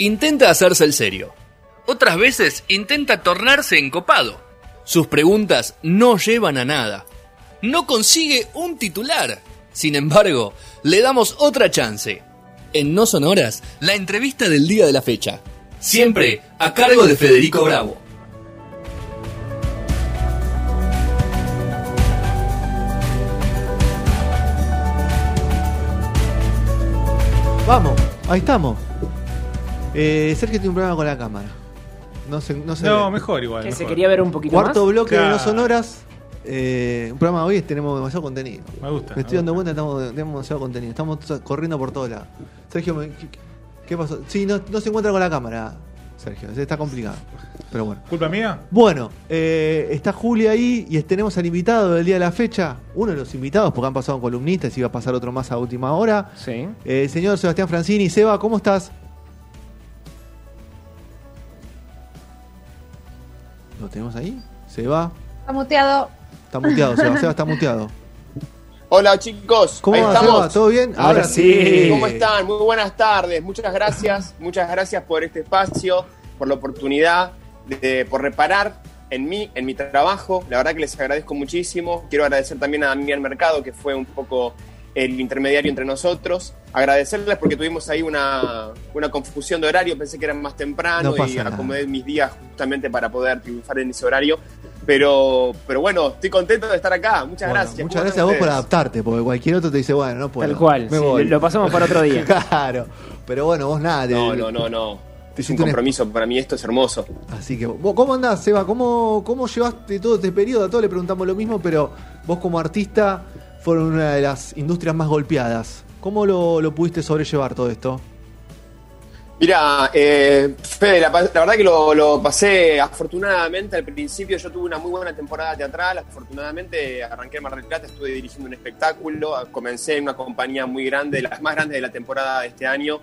intenta hacerse el serio. Otras veces intenta tornarse encopado. Sus preguntas no llevan a nada. No consigue un titular. Sin embargo, le damos otra chance. En No Sonoras, la entrevista del día de la fecha. Siempre a cargo de Federico Bravo. Vamos, ahí estamos. Eh, Sergio tiene un problema con la cámara. No se, no se No, ve. mejor igual. Que se mejor. quería ver un poquito Cuarto más. bloque de Claro. No Sonoras. Eh, un programa hoy tenemos demasiado contenido. Me gusta. Me estoy me dando gusta. cuenta que estamos, tenemos demasiado contenido. Estamos t- corriendo por todos lados. Sergio, me- ¿qué, qué pasó? Sí, no, no se encuentra con la cámara, Sergio. Está complicado. Pero bueno. ¿Culpa mía? Bueno, eh, está Julia ahí y tenemos al invitado del día de la fecha. Uno de los invitados, porque han pasado columnistas y va a pasar otro más a última hora. Sí. Eh, el señor Sebastián Francini. Seba, ¿cómo estás? Tenemos ahí? Seba. Está muteado. Está muteado, Seba. Seba está muteado. Hola chicos, ¿Cómo ahí va, estamos. Seba? ¿Todo bien? Ahora sí. ¿Cómo están? Muy buenas tardes. Muchas gracias, muchas gracias por este espacio, por la oportunidad, de, por reparar en mí, en mi trabajo. La verdad que les agradezco muchísimo. Quiero agradecer también a Damián Mercado, que fue un poco el intermediario entre nosotros. Agradecerles porque tuvimos ahí una, una confusión de horario. Pensé que era más temprano No y nada. acomodé mis días justamente para poder triunfar en ese horario. Pero, pero bueno, estoy contento de estar acá. Muchas Bueno, gracias. Muchas ¿Cómo gracias a vos por adaptarte, porque cualquier otro te dice, bueno, no puedo. Tal cual. Me sí, voy. lo pasamos para otro día. claro. Pero bueno, vos nada. te- No, no, no, no. Te Es un compromiso para mí, esto es hermoso. Así que, vos, ¿cómo andás, Seba? ¿Cómo, ¿Cómo llevaste todo este periodo? A todos le preguntamos lo mismo, pero vos como artista fueron una de las industrias más golpeadas. ¿Cómo lo, lo pudiste sobrellevar todo esto? Mira, eh, Fede, la, verdad que lo, lo pasé afortunadamente al principio. Yo tuve una muy buena temporada teatral. Afortunadamente arranqué en Mar del Plata, estuve dirigiendo un espectáculo. Comencé en una compañía muy grande, de las más grandes de la temporada de este año,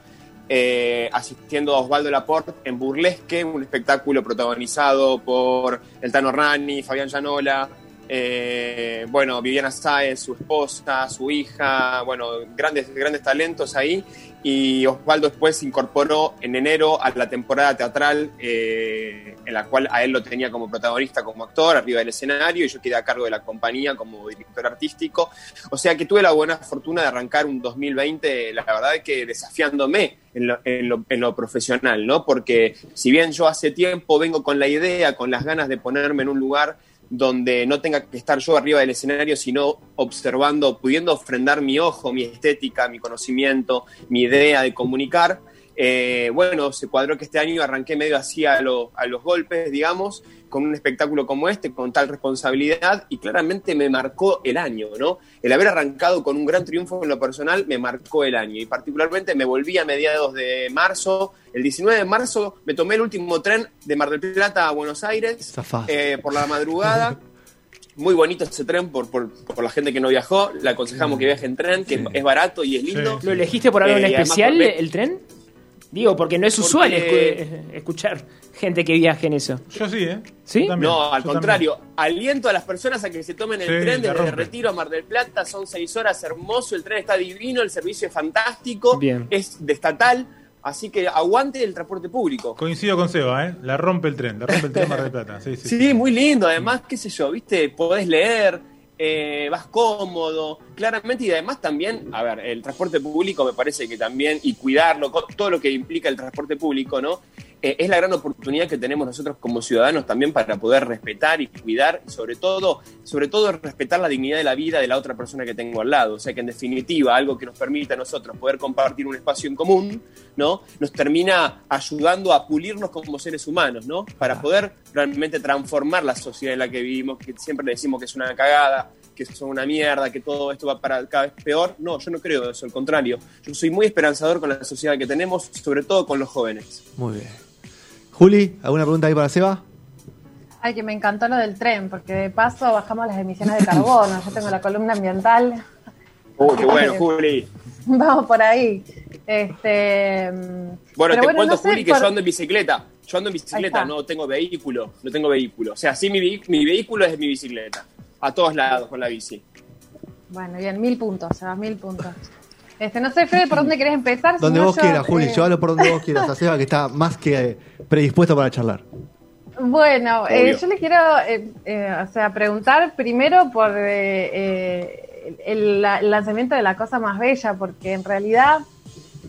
eh, asistiendo a Osvaldo Laporte en Burlesque, un espectáculo protagonizado por el Tano Rani, Fabián Llanola. Eh, bueno, Viviana Sáez, su esposa, su hija, bueno, grandes, grandes talentos ahí. Y Osvaldo después se incorporó en enero a la temporada teatral eh, en la cual a él lo tenía como protagonista, como actor, arriba del escenario, y yo quedé a cargo de la compañía como director artístico. O sea que tuve la buena fortuna de arrancar un 2020, la verdad es que desafiándome en lo, en lo- en lo profesional, ¿no? Porque si bien yo hace tiempo vengo con la idea, con las ganas de ponerme en un lugar donde no tenga que estar yo arriba del escenario, sino observando, pudiendo ofrendar mi ojo, mi estética, mi conocimiento, mi idea de comunicar. Eh, bueno, se cuadró que este año arranqué medio así a, lo- a los golpes, digamos, con un espectáculo como este, con tal responsabilidad, y claramente me marcó el año, ¿no? El haber arrancado con un gran triunfo en lo personal me marcó el año, y particularmente me volví a mediados de marzo. El 19 de marzo me tomé el último tren de Mar del Plata a Buenos Aires eh, por la madrugada. Muy bonito ese tren por, por, por la gente que no viajó. Le aconsejamos que viaje en tren, que Sí. es barato y es lindo. ¿Lo elegiste por algo en Eh, y además especial, el tren? Digo, porque no es Porque- usual escu- escuchar gente que viaje en eso. Yo sí, ¿eh? ¿Sí? También, No, al yo contrario, aliento a las personas a que se tomen el Sí, tren desde rompe. Retiro a Mar del Plata, son seis horas, hermoso, el tren está divino, el servicio es fantástico, Bien. es de estatal, así que aguante el transporte público. Coincido con Seba, ¿eh? La rompe el tren, la rompe el tren Mar del Plata. Sí, sí. Sí, muy lindo. Además, qué sé yo, viste, podés leer, eh, vas cómodo, claramente, y además también, a ver, el transporte público me parece que también, y cuidarlo, todo lo que implica el transporte público, ¿no? Eh, es la gran oportunidad que tenemos nosotros como ciudadanos también para poder respetar y cuidar, y sobre todo, sobre todo respetar la dignidad de la vida de la otra persona que tengo al lado. O sea que en definitiva, algo que nos permita a nosotros poder compartir un espacio en común, ¿no? Nos termina ayudando a pulirnos como seres humanos, ¿no? Para poder realmente transformar la sociedad en la que vivimos, que siempre le decimos que es una cagada, que son una mierda, que todo esto va para cada vez peor. No, yo no creo eso, al contrario. Yo soy muy esperanzador con la sociedad que tenemos, sobre todo con los jóvenes. Muy bien. Juli, ¿alguna pregunta ahí para Seba? Ay, que me encantó lo del tren, porque de paso bajamos las emisiones de carbono. Yo tengo la columna ambiental. Uy, qué bueno, Juli. Vamos por ahí. Este, Bueno, te cuento, no sé, Juli, que por- yo ando en bicicleta. Yo ando en bicicleta, no tengo vehículo, no tengo vehículo. O sea, sí, mi, mi vehículo es mi bicicleta. A todos lados con la bici. Bueno, bien, mil puntos, Sebas, mil puntos. Este, no sé, Fede, por dónde querés empezar. si Donde no, vos yo, quieras, Juli, eh, llévalo por donde vos quieras. A Seba que está más que eh, predispuesto para charlar. Bueno, eh, yo le quiero eh, eh, o sea, preguntar primero por eh, eh, el, el lanzamiento de La Cosa Más Bella, porque en realidad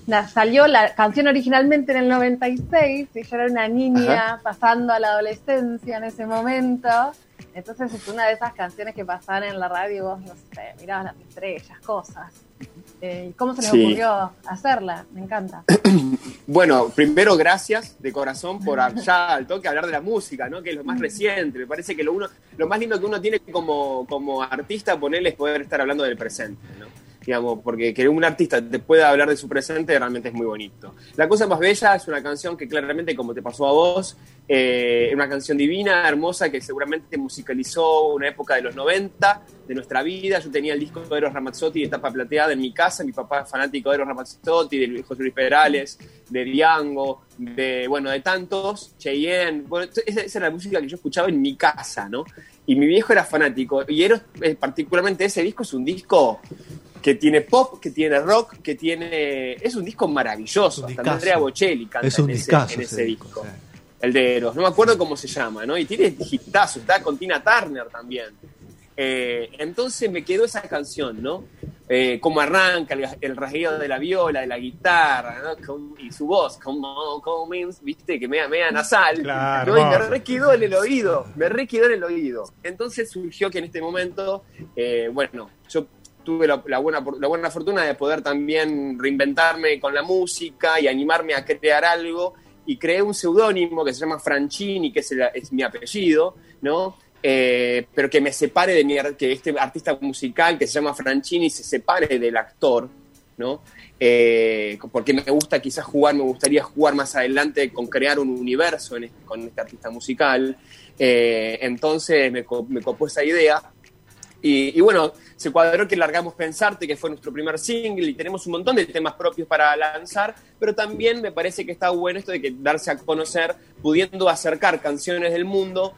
la- salió la canción originalmente en el 96 y yo era una niña pasando a la adolescencia en ese momento. Entonces es una de esas canciones que pasaban en la radio y vos, no sé, mirabas las estrellas, cosas. Eh, ¿Cómo se les Sí. ocurrió hacerla? Me encanta. Bueno, primero gracias de corazón por ya al toque hablar de la música, ¿no? Que es lo más reciente. Me parece que lo uno, lo más lindo que uno tiene como, como artista ponerle es poder estar hablando del presente, ¿no? Digamos, porque que un artista te pueda hablar de su presente realmente es muy bonito. La cosa más bella es una canción que claramente, como te pasó a vos, eh, es una canción divina, hermosa, que seguramente musicalizó una época de los 90 de nuestra vida. Yo tenía el disco de Eros Ramazzotti de tapa plateada en mi casa. Mi papá es fanático de Eros Ramazzotti, de José Luis Perales, de Diango, de, bueno, de tantos, Cheyenne. Esa, esa era la música que yo escuchaba en mi casa, ¿no? Y mi viejo era fanático. Y Eros, eh, particularmente ese disco, es un disco que tiene pop, que tiene rock, que tiene... Es un disco maravilloso. Un Hasta. Andrea Bocelli canta Es un en, ese, en ese ese disco, disco. sí. El de Eros. No me acuerdo cómo se llama, ¿no? Y tiene hitazos. Está con Tina Turner también. Eh, entonces me quedó esa canción, ¿no? Eh, cómo arranca el, el rasgueo de la viola, de la guitarra, ¿no? Con- y su voz, como, como, viste, que mea, mea nasal. Claro, ¿no? Y me re quedó en el oído, me re quedó en el oído. Entonces surgió que en este momento, eh, bueno, yo tuve la, la buena, la buena fortuna de poder también reinventarme con la música y animarme a crear algo. Y creé un seudónimo que se llama Franchini, que es, el- es mi apellido, ¿no? Eh, pero que me separe de mi, que este artista musical que se llama Franchini se separe del actor, ¿no? Eh, porque me gusta quizás jugar, me gustaría jugar más adelante con crear un universo en este- con este artista musical. Eh, entonces me, me copó esa idea. Y, bueno, se cuadró que largamos Pensarte, que fue nuestro primer single, y tenemos un montón de temas propios para lanzar, pero también me parece que está bueno esto de que darse a conocer, pudiendo acercar canciones del mundo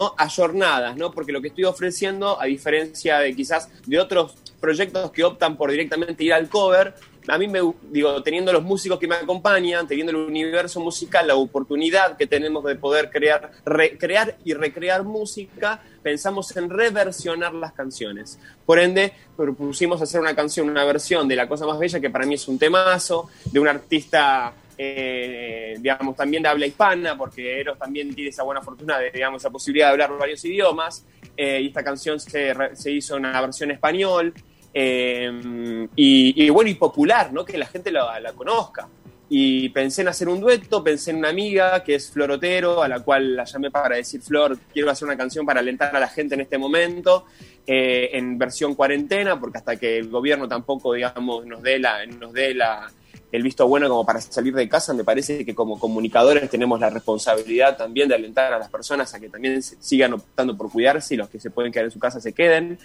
¿no? ayornadas, ¿no? Porque lo que estoy ofreciendo, a diferencia de quizás de otros proyectos que optan por directamente ir al cover, a mí me digo, teniendo los músicos que me acompañan, teniendo el universo musical, la oportunidad que tenemos de poder crear, recrear y recrear música, pensamos en reversionar las canciones. Por ende, propusimos hacer una canción, una versión de La Cosa Más Bella, que para mí es un temazo, de un artista eh, digamos, también de habla hispana, porque Eros también tiene esa buena fortuna de, digamos, esa posibilidad de hablar varios idiomas, eh, y esta canción se, se hizo una versión español, eh, y, bueno, y popular, ¿no? Que la gente la, conozca. Y pensé en hacer un dueto, pensé en una amiga que es Flor Otero, a la cual la llamé para decir, Flor, quiero hacer una canción para alentar a la gente en este momento, eh, en versión cuarentena, porque hasta que el gobierno tampoco, digamos, nos dé la, nos dé la, el visto bueno como para salir de casa, me parece que como comunicadores tenemos la responsabilidad también de alentar a las personas a que también sigan optando por cuidarse y los que se pueden quedar en su casa se queden.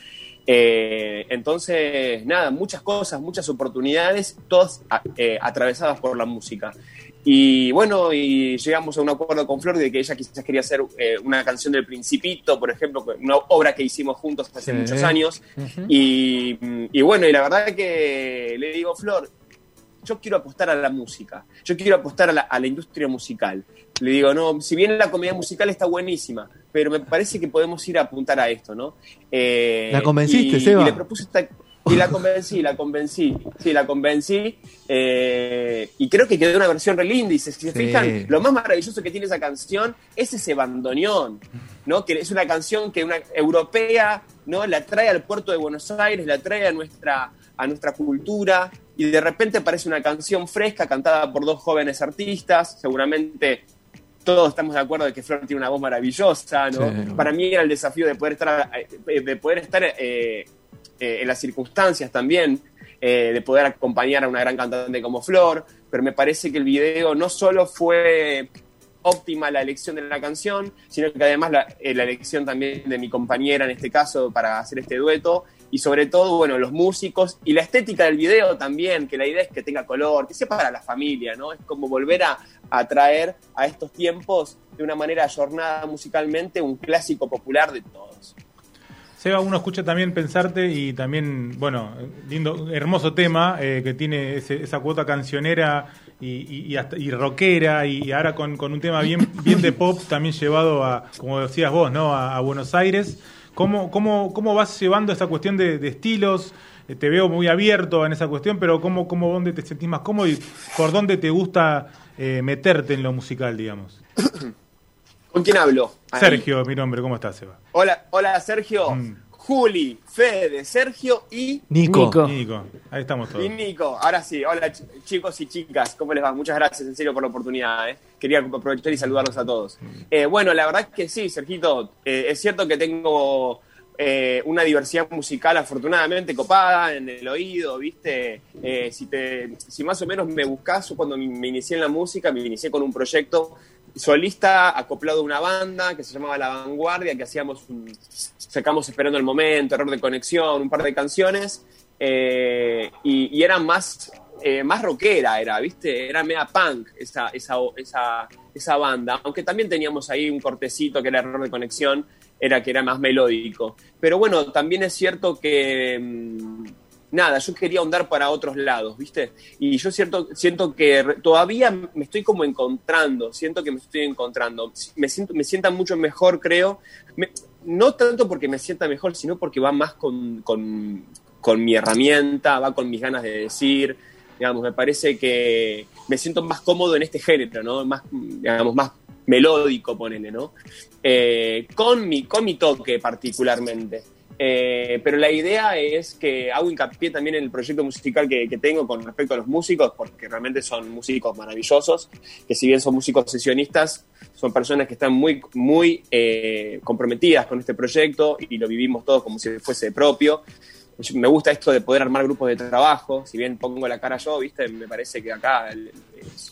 Eh, entonces, nada, muchas cosas, muchas oportunidades, todas eh, atravesadas por la música. Y bueno, y llegamos a un acuerdo con Flor de que ella quizás quería hacer eh, una canción del Principito, por ejemplo, una obra que hicimos juntos hace Sí. muchos años. y, y bueno, y la verdad que le digo, Flor, yo quiero apostar a la música, yo quiero apostar a la, a la industria musical. Le digo, no, si bien la comedia musical está buenísima, pero me parece que podemos ir a apuntar a esto, ¿no? Eh, ¿La convenciste, y, Seba? Y le propuse esta... Y la convencí, la convencí, sí, la convencí. eh, y creo que quedó una versión re linda. Y si se Sí. fijan, lo más maravilloso que tiene esa canción es ese bandoneón, ¿no? Que es una canción que una europea, ¿no? La trae al puerto de Buenos Aires, la trae a nuestra, a nuestra cultura. Y de repente aparece una canción fresca cantada por dos jóvenes artistas. Seguramente todos estamos de acuerdo de que Flor tiene una voz maravillosa, ¿no? Sí. Para mí era el desafío de poder estar, eh, de poder estar eh, eh, en las circunstancias también, eh, de poder acompañar a una gran cantante como Flor, pero me parece que el video no solo fue óptima la elección de la canción, sino que además la, eh, la elección también de mi compañera en este caso para hacer este dueto y sobre todo, bueno, los músicos y la estética del video también, que la idea es que tenga color, que sea para la familia, ¿no? Es como volver a, a traer a estos tiempos de una manera ayornada musicalmente un clásico popular de todos. Seba, uno escucha también pensarte y también, bueno, lindo, hermoso tema eh, que tiene esa cuota cancionera y, y, hasta- y rockera y ahora con, con un tema bien, bien de pop también llevado a, como decías vos, ¿no? A, a Buenos Aires. ¿Cómo, cómo, ¿Cómo vas llevando esa cuestión de, de estilos? Eh, Te veo muy abierto en esa cuestión, pero ¿cómo, cómo dónde te sentís más cómodo y por dónde te gusta eh, meterte en lo musical, digamos? ¿Con quién hablo? Ahí. Sergio, mi nombre, ¿cómo estás, Seba? Hola, hola Sergio. Mm. Juli, Fede, Sergio y, Nico. Nico. Nico, ahí estamos todos. y Nico. Ahora sí, hola ch- chicos y chicas, ¿cómo les va? Muchas gracias en serio por la oportunidad. ¿eh? Quería aprovechar y saludarlos a todos. Eh, bueno, la verdad es que sí, Sergito, eh, es cierto que tengo eh, una diversidad musical afortunadamente copada en el oído, ¿viste? Eh, si, te, si más o menos me buscas, yo cuando me inicié en la música, me inicié con un proyecto solista acoplado a una banda que se llamaba La Vanguardia, que hacíamos un- sacamos Esperando el Momento, Error de Conexión, un par de canciones, eh, y, era más, eh, más rockera, era, ¿viste? Era media punk esa, esa, esa, esa banda, aunque también teníamos ahí un cortecito que era Error de Conexión, era que era más melódico. Pero bueno, también es cierto que... mm, Nada, yo quería ahondar para otros lados, ¿viste? Y yo cierto, siento que todavía me estoy como encontrando, siento que me estoy encontrando. Me, siento, me sienta mucho mejor, creo. No tanto porque me sienta mejor, sino porque va más con, con, con mi herramienta, va con mis ganas de decir. Digamos, me parece que me siento más cómodo en este género, ¿no? Más, digamos, más melódico, ponele, ¿no? Eh, con, mi, con mi toque particularmente. Eh, pero la idea es que hago hincapié también en el proyecto musical que, que tengo con respecto a los músicos, porque realmente son músicos maravillosos, que si bien son músicos sesionistas, son personas que están muy, muy eh, comprometidas con este proyecto y lo vivimos todos como si fuese propio. Me gusta esto de poder armar grupos de trabajo, si bien pongo la cara yo, ¿viste? me parece que acá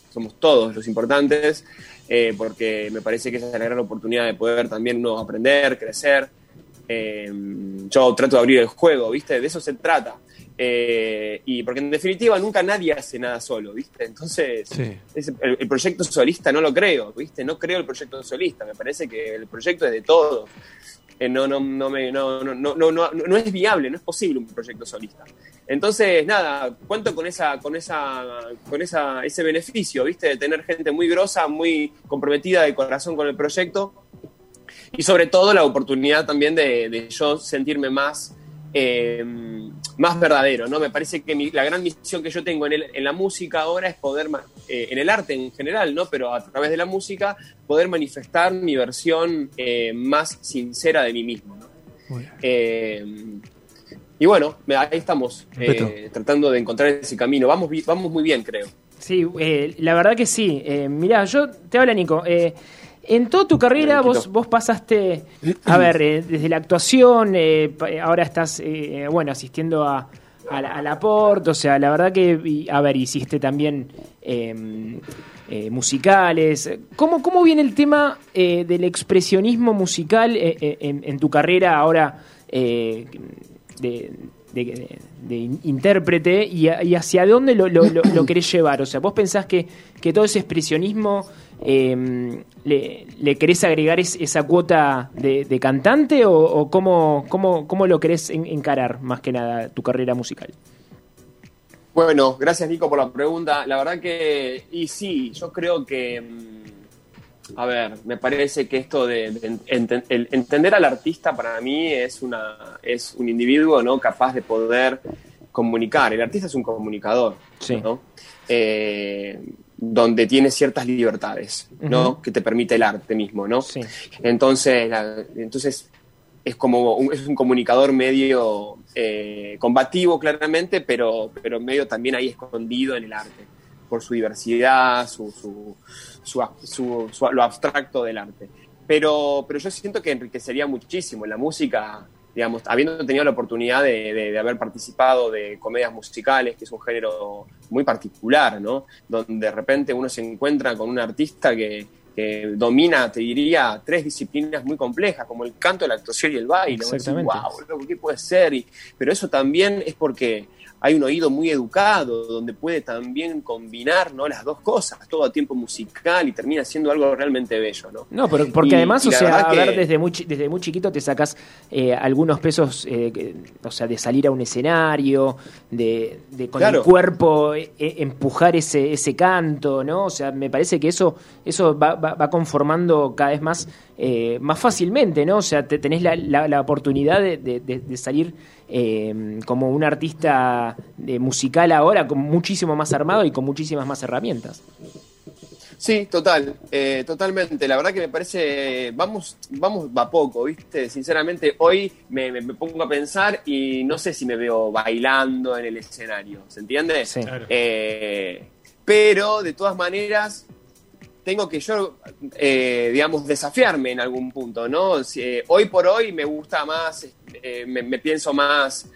somos todos los importantes, eh, porque me parece que esa es la gran oportunidad de poder también uno aprender, crecer. Eh, yo trato de abrir el juego, ¿viste? De eso se trata. Eh, y porque en definitiva nunca nadie hace nada solo, ¿viste? Entonces, Sí. ese- el, el proyecto solista no lo creo, ¿viste? No creo el proyecto solista, me parece que el proyecto es de todos. Eh, no, no, no, me, no, no, no, no, no, no es viable, no es posible un proyecto solista. Entonces, nada, cuento con esa, con esa, con esa, ese beneficio, ¿viste? De tener gente muy grosa, muy comprometida de corazón con el proyecto. Y sobre todo la oportunidad también de, de yo sentirme más, eh, más verdadero, ¿no? Me parece que mi- la gran misión que yo tengo en, el- en la música ahora es poder, eh, en el arte en general, ¿no? Pero a través de la música, poder manifestar mi versión eh, más sincera de mí mismo. Eh, y bueno, ahí estamos, eh, tratando de encontrar ese camino. Vamos, vamos muy bien, creo. Sí, eh, la verdad que sí. Eh, mirá, yo te habla Nico. En toda tu carrera vos, vos pasaste, a ver, eh, desde la actuación, eh, ahora estás, eh, bueno, asistiendo a, a la, a la Port, o sea, la verdad que, y, a ver, hiciste también eh, eh, musicales. ¿Cómo, ¿Cómo viene el tema eh, del expresionismo musical en, en tu carrera ahora eh, de, de- de in- intérprete y, hacia dónde lo, lo- querés llevar? O sea, ¿vos pensás que, que todo ese expresionismo eh, le, le querés agregar es- esa cuota de, cantante o, cómo, cómo, cómo lo querés en- encarar más que nada tu carrera musical? Bueno, gracias Nico por la pregunta. La verdad que, y sí, yo creo que, mm, a ver, me parece que esto de, de enten- el entender al artista para mí es, una, es un individuo ¿no? capaz de poder comunicar. El artista es un comunicador, Sí. ¿no? Eh, donde tiene ciertas libertades, ¿no? Que te permite el arte mismo, ¿no? Sí. Entonces, la- entonces es como un, es un comunicador medio eh, combativo, claramente, pero, pero medio también ahí escondido en el arte, por su diversidad, su, su, su, su- lo abstracto del arte. Pero, pero yo siento que enriquecería muchísimo la música, digamos, habiendo tenido la oportunidad de, de- de haber participado de comedias musicales, que es un género muy particular, ¿no? Donde de repente uno se encuentra con un artista que, que domina, te diría, tres disciplinas muy complejas, como el canto, la actuación y el baile. Exactamente. "Guau, loco, ¿qué puede ser? Y- pero eso también es porque hay un oído muy educado, donde puede también combinar ¿no? las dos cosas, todo a tiempo musical y termina siendo algo realmente bello. No, no pero porque Y- además, y o sea, a ver, que- desde muy, desde muy chiquito te sacas eh, algunos pesos, eh, que- o sea, de salir a un escenario, de, de con Claro. el cuerpo eh, eh, empujar ese, ese canto, ¿no? O sea, me parece que eso, eso va, va- va conformando cada vez más, eh, más fácilmente, ¿no? O sea, te, tenés la, la- la oportunidad de- de salir eh, como un artista de musical ahora, con muchísimo más armado y con muchísimas más herramientas. Sí, total, eh, totalmente. La verdad que me parece, vamos, vamos va poco, ¿viste? Sinceramente, hoy me, me- me pongo a pensar y no sé si me veo bailando en el escenario, ¿se entiende? Sí. Claro. Eh, pero, de todas maneras, tengo que yo, eh, digamos, desafiarme en algún punto, ¿no? Eh, hoy por hoy me gusta más, eh, me, pienso más,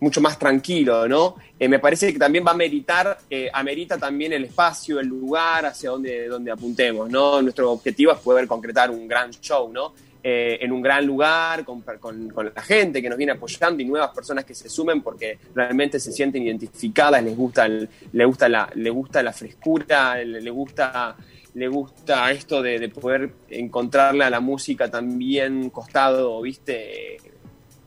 mucho más tranquilo, ¿no? Me parece que también va a meritar, amerita también el espacio, el lugar hacia donde, donde apuntemos, ¿no? Nuestro objetivo es poder concretar un gran show, ¿no? Eh, en un gran lugar, con, la gente que nos viene apoyando y nuevas personas que se sumen porque realmente se sienten identificadas, les gusta, el- le gusta la, le gusta la frescura, le, le gusta le gusta esto de, de poder encontrarle a la música también costado, viste,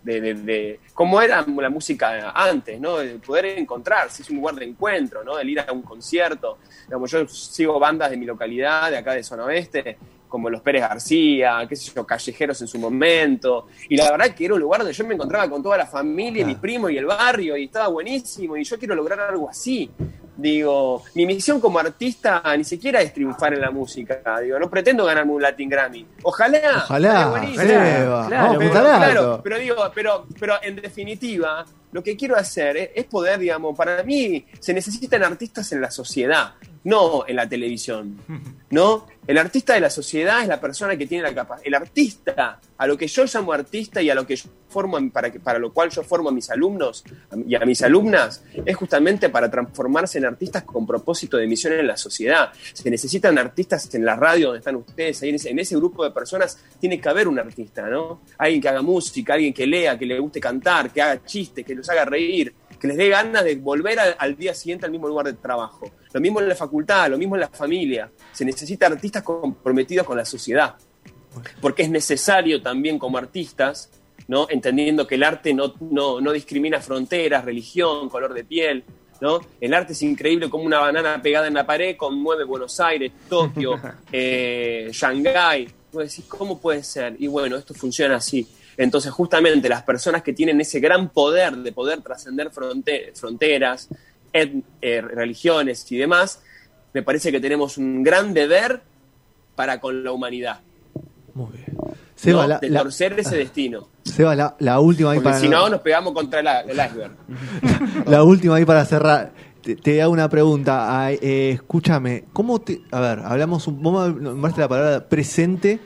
de, de, cómo era la música antes, ¿no? De poder encontrarse, es un lugar de encuentro, ¿no? El ir a un concierto. Digamos, yo sigo bandas de mi localidad, de acá de Zona Oeste, como los Pérez García, qué sé yo, Callejeros en su momento. Y la verdad que era un lugar donde yo me encontraba con toda la familia, Claro. mis primos y el barrio, y estaba buenísimo, y yo quiero lograr algo así. Digo, mi misión como artista ni siquiera es triunfar en la música. Digo, no pretendo ganarme un Latin Grammy. Ojalá. Ojalá, buenísimo. Claro, vamos a claro, pero digo, pero, pero en definitiva, lo que quiero hacer es, es poder, digamos, para mí se necesitan artistas en la sociedad, no en la televisión. ¿No? El artista de la sociedad es la persona que tiene la capacidad. El artista, a lo que yo llamo artista y a lo que yo formo, para, que- para lo cual yo formo a mis alumnos y a mis alumnas, es justamente para transformarse en artistas con propósito de misión en la sociedad. Se necesitan artistas en la radio donde están ustedes, ahí en ese, en ese grupo de personas tiene que haber un artista, ¿no? Alguien que haga música, alguien que lea, que le guste cantar, que haga chistes, que los haga reír, que les dé ganas de volver al, al día siguiente al mismo lugar de trabajo. Lo mismo en la facultad, lo mismo en la familia. Se necesita artistas comprometidos con la sociedad. Porque es necesario también como artistas, ¿no? entendiendo que el arte no, no, no discrimina fronteras, religión, color de piel. ¿no? El arte es increíble como una banana pegada en la pared conmueve Buenos Aires, Tokio, eh, Shanghái. Vos decís, ¿cómo puede ser? Y bueno, esto funciona así. Entonces, justamente las personas que tienen ese gran poder de poder trascender fronte- fronteras, et- eh, religiones y demás, me parece que tenemos un gran deber para con la humanidad. Muy bien. Seba, ¿no? la, de la- torcer ese destino. Seba, la- la última ahí Porque para si no, nos pegamos contra la- el iceberg. La última ahí para cerrar. Te, te hago una pregunta. Ay, eh, escúchame, ¿cómo te. A ver, hablamos un. Vos nombraste la palabra presente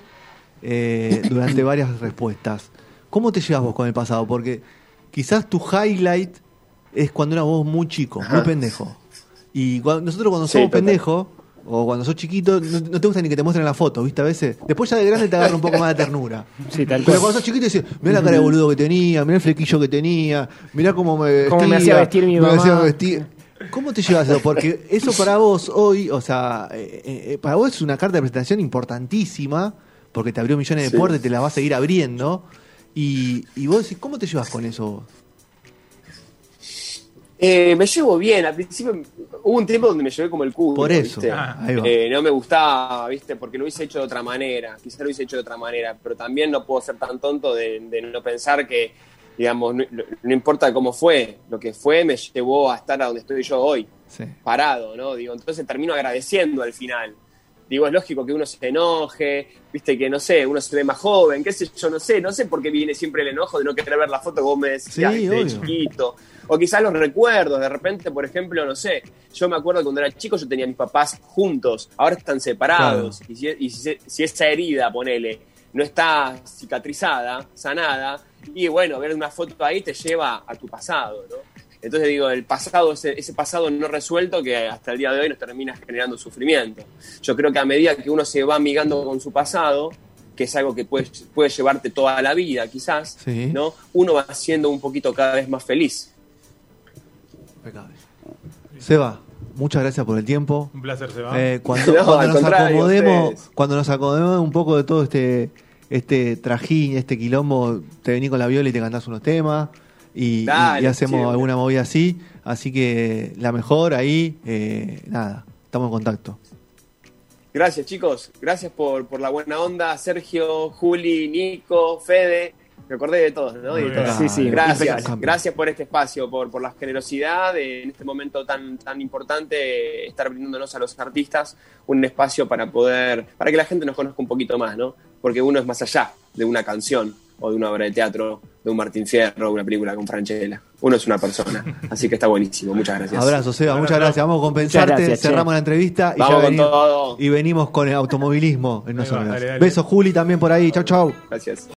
eh, durante varias respuestas. ¿Cómo te llevas vos con el pasado? Porque quizás tu highlight es cuando eras vos muy chico, muy pendejo. Y nosotros cuando Sí, somos total. pendejos, o cuando sos chiquito, no, no te gusta ni que te muestren la foto, ¿viste? A veces. Después ya de grande te agarra un poco más de ternura. Sí, tal Pero cual. cuando sos chiquito dices, mirá la cara de boludo que tenía, mirá el flequillo que tenía, mirá cómo me vestía. Cómo me hacía vestir mi me mamá. hacía vestir. ¿Cómo te llevas eso? Porque eso para vos hoy, o sea, eh, eh, para vos es una carta de presentación importantísima, porque te abrió millones de Sí. puertas y te las va a seguir abriendo. Y, y vos decís, ¿cómo te llevas con eso vos? Eh, me llevo bien. Al principio hubo un tiempo donde me llevé como el culo. Por eso. Ah, ahí va. Eh, no me gustaba, ¿viste? Porque lo hubiese hecho de otra manera. Quizás lo hubiese hecho de otra manera. Pero también no puedo ser tan tonto de, de no pensar que, digamos, no, no importa cómo fue. Lo que fue me llevó a estar a donde estoy yo hoy. Sí. parado, ¿no? Digo, entonces termino agradeciendo al final. Digo, es lógico que uno se enoje, viste que no sé, uno se ve más joven, qué sé yo, no sé, no sé por qué viene siempre el enojo de no querer ver la foto que vos me decías de chiquito. O quizás los recuerdos, de repente, por ejemplo, no sé, yo me acuerdo que cuando era chico yo tenía a mis papás juntos, ahora están separados, y, si, y si- si esa herida, ponele, no está cicatrizada, sanada, y bueno, ver una foto ahí te lleva a tu pasado, ¿no? Entonces digo, el pasado, ese, ese pasado no resuelto que hasta el día de hoy nos termina generando sufrimiento. Yo creo que a medida que uno se va amigando con su pasado, que es algo que puede, puede llevarte toda la vida quizás, Sí. ¿no? uno va siendo un poquito cada vez más feliz. Impecable. Seba, muchas gracias por el tiempo. Un placer, Seba. Eh, cuando, No, cuando al nos acomodemos, ustedes. cuando nos acomodemos un poco de todo este este trajín, este quilombo, te venís con la viola y te cantás unos temas y, y- Dale, y hacemos siempre. alguna movida así. Así que la mejor ahí, eh, nada, estamos en contacto. Gracias, chicos. Gracias por, por la buena onda. Sergio, Juli, Nico, Fede. Me acordé de todos, ¿no? De. Sí, sí, Gracias, gracias por este espacio, por, por la generosidad de, en este momento tan, tan importante estar brindándonos a los artistas un espacio para poder, para que la gente nos conozca un poquito más, ¿no? Porque uno es más allá de una canción o de una obra de teatro, de un Martín Fierro, una película con Franchella. Uno es una persona, así que está buenísimo. Muchas gracias. Abrazo, Seba, Abrazo. muchas gracias. Vamos a compensarte, che. cerramos la entrevista y, Vamos ya con venimos, todo. y venimos con el automovilismo en No Ahí va, Sonoras. dale, dale. Besos, Juli, también por ahí. Chau, chau. Gracias.